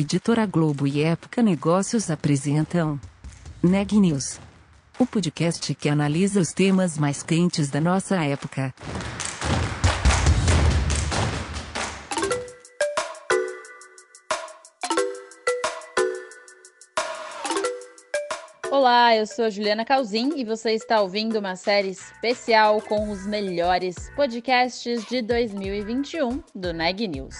Editora Globo e Época Negócios apresentam Neg News, o podcast que analisa os temas mais quentes da nossa época. Olá, eu sou Juliana Calzin e você está ouvindo uma série especial com os melhores podcasts de 2021 do Neg News.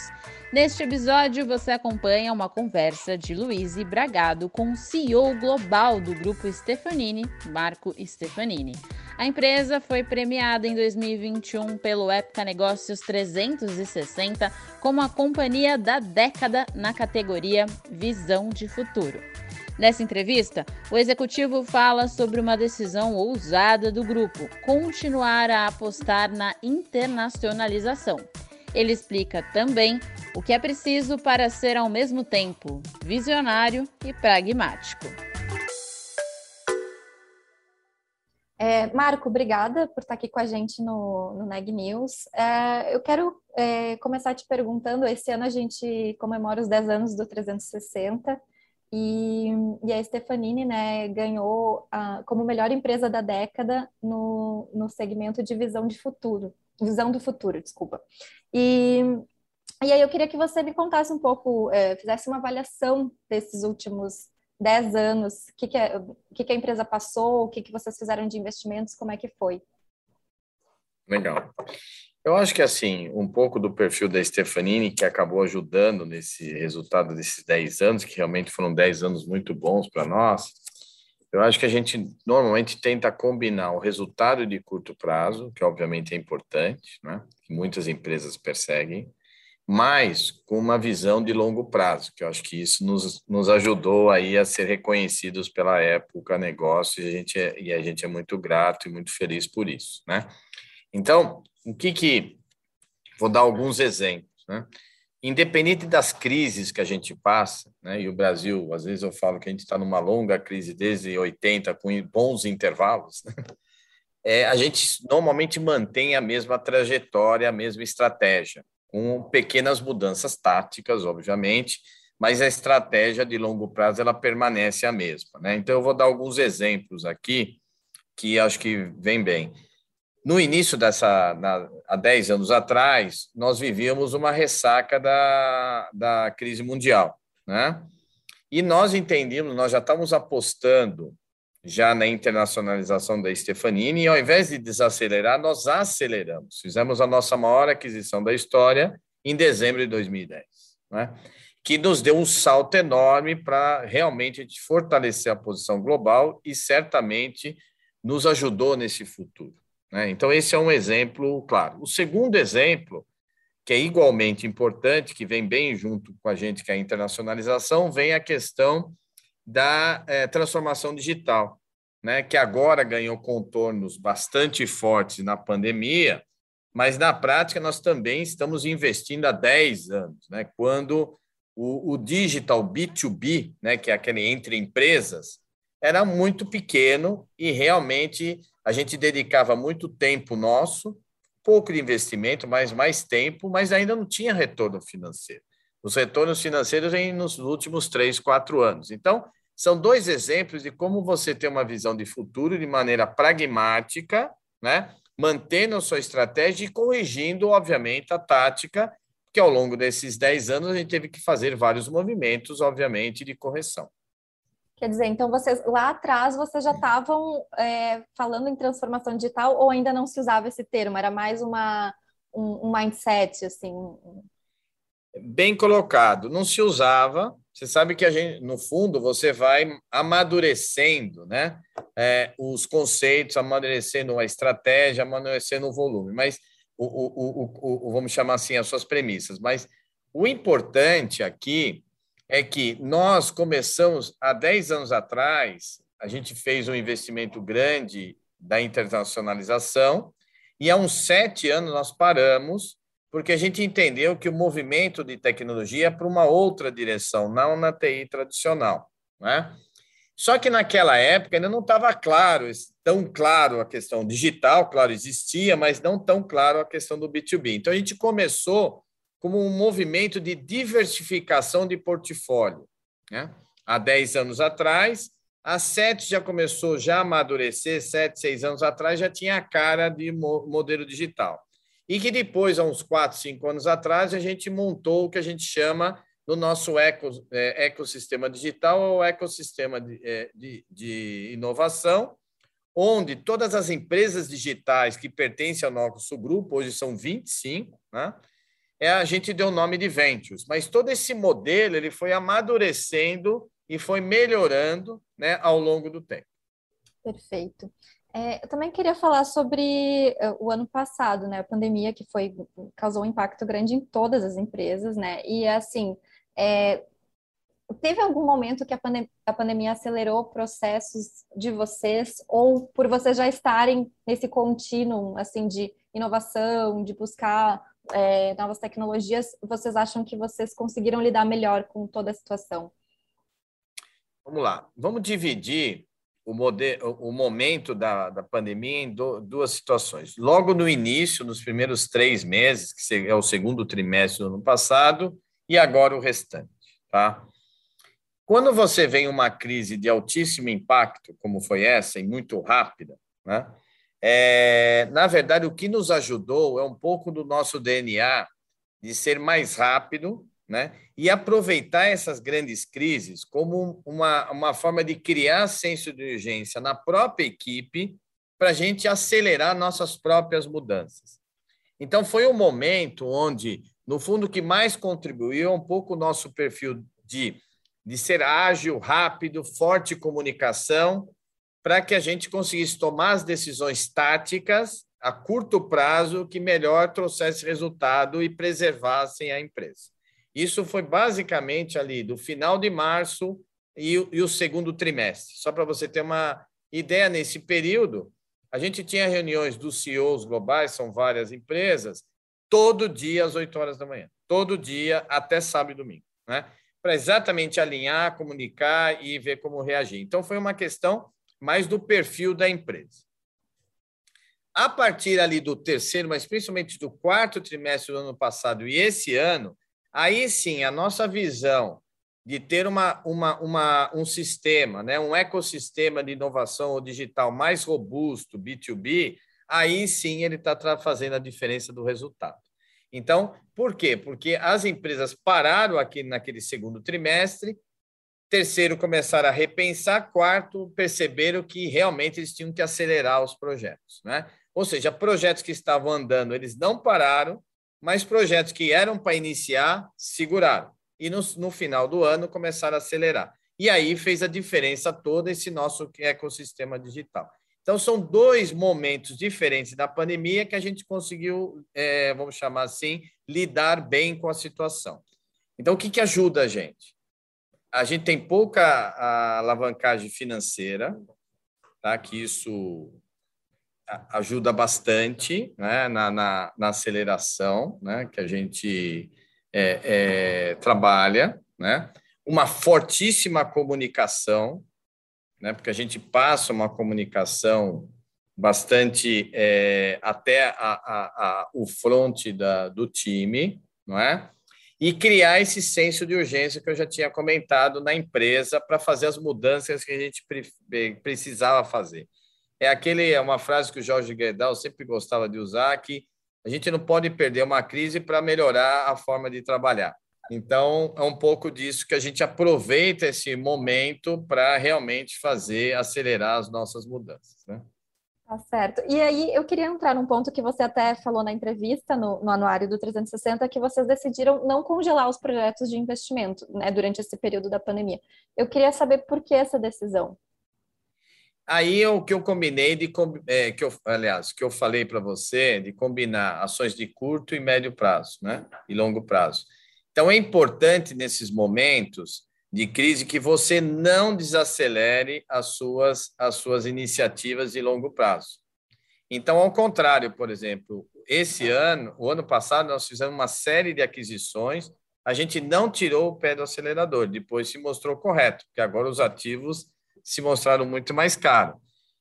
Neste episódio, você acompanha uma conversa de Luiz Bragado com o CEO global do grupo Stefanini, Marco Stefanini. A empresa foi premiada em 2021 pelo Época Negócios 360 como a companhia da década na categoria Visão de Futuro. Nessa entrevista, o executivo fala sobre uma decisão ousada do grupo continuar a apostar na internacionalização. Ele explica também o que é preciso para ser ao mesmo tempo visionário e pragmático. É, Marco, obrigada por estar aqui com a gente no, no Neg News. É, eu quero é, começar te perguntando: esse ano a gente comemora os 10 anos do 360 e, e a Stefanini né, ganhou a, como melhor empresa da década no, no segmento de visão de futuro, visão do futuro, desculpa. E e aí eu queria que você me contasse um pouco, é, fizesse uma avaliação desses últimos 10 anos, o que, que, é, que, que a empresa passou, o que, que vocês fizeram de investimentos, como é que foi? Legal. Eu acho que, assim, um pouco do perfil da Stefanini, que acabou ajudando nesse resultado desses 10 anos, que realmente foram 10 anos muito bons para nós, eu acho que a gente normalmente tenta combinar o resultado de curto prazo, que obviamente é importante, né? que muitas empresas perseguem, mas com uma visão de longo prazo, que eu acho que isso nos, nos ajudou aí a ser reconhecidos pela época negócio e a gente é, e a gente é muito grato e muito feliz por isso, né? Então, o que que vou dar alguns exemplos, né? Independente das crises que a gente passa, né? E o Brasil, às vezes eu falo que a gente está numa longa crise desde 80 com bons intervalos, né? É, a gente normalmente mantém a mesma trajetória, a mesma estratégia com pequenas mudanças táticas, obviamente, mas a estratégia de longo prazo ela permanece a mesma. Né? Então, eu vou dar alguns exemplos aqui que acho que vem bem. No início dessa, na, há 10 anos atrás, nós vivíamos uma ressaca da, da crise mundial, né? E nós entendíamos, nós já estávamos apostando já na internacionalização da Stefanini, e ao invés de desacelerar, nós aceleramos. Fizemos a nossa maior aquisição da história em dezembro de 2010, né? que nos deu um salto enorme para realmente fortalecer a posição global e certamente nos ajudou nesse futuro. Né? Então, esse é um exemplo claro. O segundo exemplo, que é igualmente importante, que vem bem junto com a gente, que é a internacionalização, vem a questão da é, transformação digital, né, que agora ganhou contornos bastante fortes na pandemia, mas na prática nós também estamos investindo há 10 anos, né, quando o, o digital B2B, né, que é aquele entre empresas, era muito pequeno e realmente a gente dedicava muito tempo nosso, pouco de investimento, mas mais tempo, mas ainda não tinha retorno financeiro. Os retornos financeiros vêm nos últimos três, quatro anos. Então, são dois exemplos de como você tem uma visão de futuro de maneira pragmática, né? mantendo a sua estratégia e corrigindo, obviamente, a tática, que ao longo desses 10 anos a gente teve que fazer vários movimentos, obviamente, de correção. Quer dizer, então vocês lá atrás vocês já estavam é, falando em transformação digital ou ainda não se usava esse termo? Era mais uma, um, um mindset, assim? Bem colocado. Não se usava, você sabe que a gente, no fundo, você vai amadurecendo, né? É, os conceitos, amadurecendo a estratégia, amadurecendo o volume, mas o, o, o, o, vamos chamar assim as suas premissas. Mas o importante aqui é que nós começamos há 10 anos atrás, a gente fez um investimento grande da internacionalização, e há uns sete anos nós paramos porque a gente entendeu que o movimento de tecnologia é para uma outra direção, não na TI tradicional. Né? Só que naquela época ainda não estava claro, tão claro a questão digital, claro, existia, mas não tão claro a questão do B2B. Então a gente começou como um movimento de diversificação de portfólio. Né? Há 10 anos atrás, a SET já começou já a amadurecer, 7, 6 anos atrás já tinha a cara de modelo digital. E que depois, há uns 4, 5 anos atrás, a gente montou o que a gente chama no nosso eco, é, ecossistema digital ou ecossistema de, é, de, de inovação, onde todas as empresas digitais que pertencem ao nosso grupo, hoje são 25, né? É, a gente deu o nome de Ventures, mas todo esse modelo ele foi amadurecendo e foi melhorando né, ao longo do tempo. Perfeito. É, eu também queria falar sobre uh, o ano passado, né, a pandemia que foi causou um impacto grande em todas as empresas, né, e assim é, teve algum momento que a, pandem a pandemia acelerou processos de vocês, ou por vocês já estarem nesse contínuo, assim, de inovação, de buscar é, novas tecnologias, vocês acham que vocês conseguiram lidar melhor com toda a situação? Vamos lá, vamos dividir o, modelo, o momento da, da pandemia em do, duas situações. Logo no início, nos primeiros três meses, que é o segundo trimestre do ano passado, e agora o restante, tá? Quando você vem uma crise de altíssimo impacto, como foi essa, e muito rápida, né? É, na verdade, o que nos ajudou é um pouco do nosso DNA de ser mais rápido né? e aproveitar essas grandes crises como uma, uma forma de criar senso de urgência na própria equipe para a gente acelerar nossas próprias mudanças. Então, foi um momento onde, no fundo, o que mais contribuiu é um pouco o nosso perfil de de ser ágil, rápido, forte comunicação, para que a gente conseguisse tomar as decisões táticas a curto prazo que melhor trouxesse resultado e preservassem a empresa. Isso foi basicamente ali do final de março e, e o segundo trimestre. Só para você ter uma ideia, nesse período, a gente tinha reuniões dos CEOs globais, são várias empresas, todo dia às 8 horas da manhã. Todo dia, até sábado e domingo. Né? para exatamente alinhar, comunicar e ver como reagir. Então, foi uma questão mais do perfil da empresa. A partir ali do terceiro, mas principalmente do quarto trimestre do ano passado e esse ano, aí sim a nossa visão de ter uma, uma, uma, um sistema, né, um ecossistema de inovação digital mais robusto, B2B, aí sim ele está fazendo a diferença do resultado. Então, por quê? Porque as empresas pararam aqui naquele segundo trimestre, terceiro começaram a repensar, quarto perceberam que realmente eles tinham que acelerar os projetos, né? Ou seja, projetos que estavam andando, eles não pararam, mas projetos que eram para iniciar, seguraram. E no, no final do ano começaram a acelerar. E aí fez a diferença toda esse nosso ecossistema digital. Então, são dois momentos diferentes da pandemia que a gente conseguiu, é, vamos chamar assim, lidar bem com a situação. Então, o que, que ajuda a gente? A gente tem pouca alavancagem financeira, tá? que isso ajuda bastante né? na, na, na aceleração né? que a gente é, é, trabalha, né? uma fortíssima comunicação, né? porque a gente passa uma comunicação bastante é, até a, a, a, o fronte da, do time, não é? E criar esse senso de urgência que eu já tinha comentado na empresa para fazer as mudanças que a gente é, precisava fazer. É aquele é uma frase que o Jorge Guedal sempre gostava de usar que a gente não pode perder uma crise para melhorar a forma de trabalhar. Então, é um pouco disso que a gente aproveita esse momento para realmente fazer acelerar as nossas mudanças. Né? Tá certo. E aí, eu queria entrar num ponto que você até falou na entrevista, no, no anuário do 360, que vocês decidiram não congelar os projetos de investimento né, durante esse período da pandemia. Eu queria saber por que essa decisão. Aí o que eu combinei de é, que eu, aliás, que eu falei para você de combinar ações de curto e médio prazo, né? E longo prazo. Então, é importante nesses momentos de crise que você não desacelere as suas, as suas iniciativas de longo prazo. Então, ao contrário, por exemplo, esse ano, o ano passado, nós fizemos uma série de aquisições, a gente não tirou o pé do acelerador, depois se mostrou correto, porque agora os ativos se mostraram muito mais caros.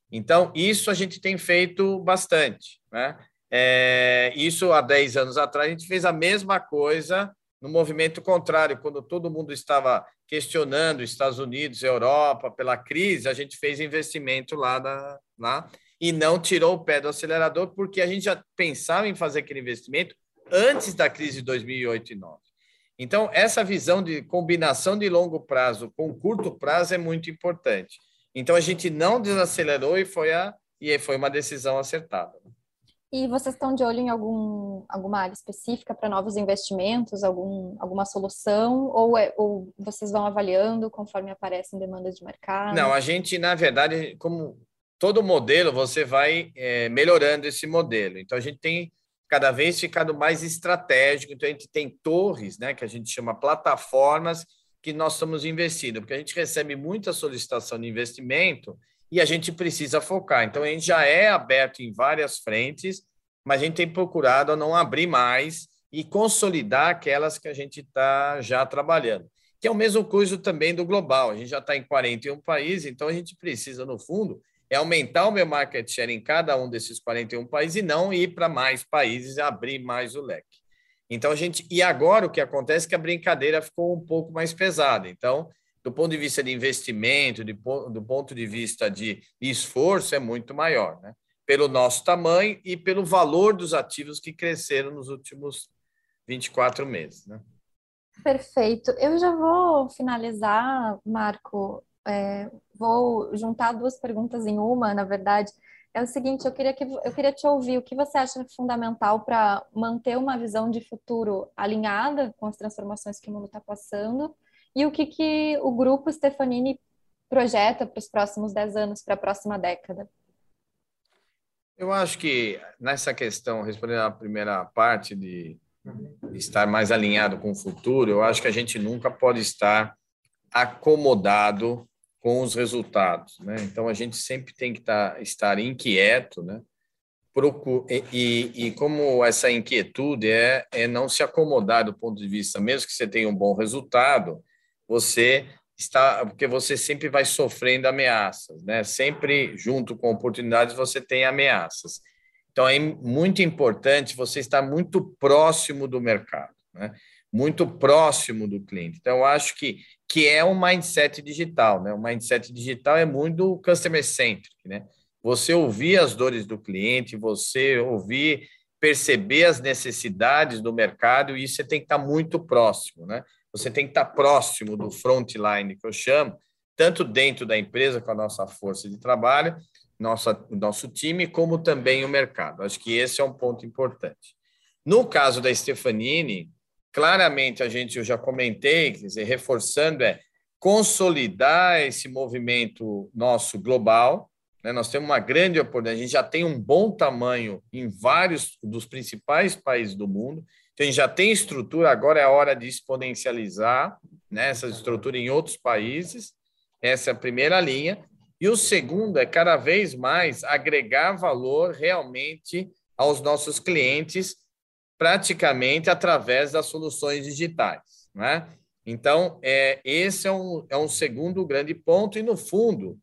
Então, isso a gente tem feito bastante, né? É, isso há 10 anos atrás, a gente fez a mesma coisa no movimento contrário, quando todo mundo estava questionando Estados Unidos, Europa, pela crise, a gente fez investimento lá, na, lá e não tirou o pé do acelerador, porque a gente já pensava em fazer aquele investimento antes da crise de 2008 e 2009. Então, essa visão de combinação de longo prazo com curto prazo é muito importante. Então, a gente não desacelerou e foi, a, e foi uma decisão acertada. E vocês estão de olho em algum, alguma área específica para novos investimentos, algum, alguma solução, ou, é, ou vocês vão avaliando conforme aparecem demandas de mercado? Não, a gente, na verdade, como todo modelo, você vai é, melhorando esse modelo. Então, a gente tem cada vez ficado mais estratégico. Então, a gente tem torres, né, que a gente chama plataformas, que nós estamos investindo, porque a gente recebe muita solicitação de investimento e a gente precisa focar. Então, a gente já é aberto em várias frentes, mas a gente tem procurado não abrir mais e consolidar aquelas que a gente está já trabalhando. Que é o mesmo coisa também do global. A gente já está em 41 países, então a gente precisa, no fundo, é aumentar o meu market share em cada um desses 41 países e não ir para mais países abrir mais o leque. Então a gente e agora o que acontece é que a brincadeira ficou um pouco mais pesada. Então do ponto de vista de investimento, de, do ponto de vista de esforço, é muito maior, né? pelo nosso tamanho e pelo valor dos ativos que cresceram nos últimos 24 meses. Né? Perfeito. Eu já vou finalizar, Marco. É, vou juntar duas perguntas em uma, na verdade. É o seguinte, eu queria, que, eu queria te ouvir o que você acha fundamental para manter uma visão de futuro alinhada com as transformações que o mundo está passando e o que, que o grupo Stefanini projeta para os próximos 10 anos, para a próxima década? Eu acho que nessa questão, respondendo à primeira parte de estar mais alinhado com o futuro, eu acho que a gente nunca pode estar acomodado com os resultados, né? Então a gente sempre tem que tá, estar inquieto, né? E, e, e, como essa inquietude é, é não se acomodar do ponto de vista, mesmo que você tenha um bom resultado, você está, porque você sempre vai sofrendo ameaças, né? Sempre junto com oportunidades você tem ameaças. Então é muito importante você estar muito próximo do mercado, né? Muito próximo do cliente. Então eu acho que que é um mindset digital, né? O mindset digital é muito customer centric, né? Você ouvir as dores do cliente, você ouvir, perceber as necessidades do mercado e você tem que estar muito próximo, né? Você tem que estar próximo do frontline, que eu chamo, tanto dentro da empresa, com a nossa força de trabalho, nossa, nosso time, como também o mercado. Acho que esse é um ponto importante. No caso da Stefanini, claramente a gente, eu já comentei, quer dizer, reforçando, é consolidar esse movimento nosso global. Né? Nós temos uma grande oportunidade, a gente já tem um bom tamanho em vários dos principais países do mundo. Então, a gente já tem estrutura, agora é a hora de exponencializar né, essa estrutura em outros países. Essa é a primeira linha. E o segundo é cada vez mais agregar valor realmente aos nossos clientes, praticamente através das soluções digitais. Né? Então, é, esse é um, é um segundo grande ponto, e no fundo,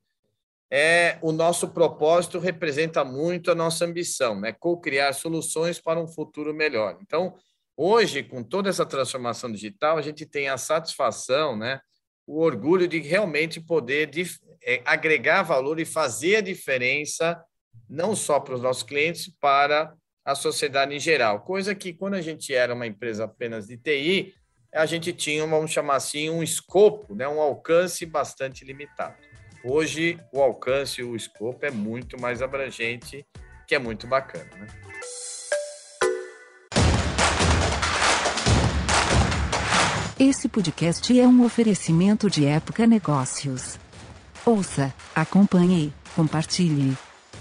é o nosso propósito representa muito a nossa ambição, né? co-criar soluções para um futuro melhor. Então, Hoje, com toda essa transformação digital, a gente tem a satisfação, né, o orgulho de realmente poder de, é, agregar valor e fazer a diferença, não só para os nossos clientes, para a sociedade em geral. Coisa que, quando a gente era uma empresa apenas de TI, a gente tinha, vamos chamar assim, um escopo, né, um alcance bastante limitado. Hoje, o alcance o escopo é muito mais abrangente, que é muito bacana. Né? Esse podcast é um oferecimento de Época Negócios. Ouça, acompanhe, compartilhe.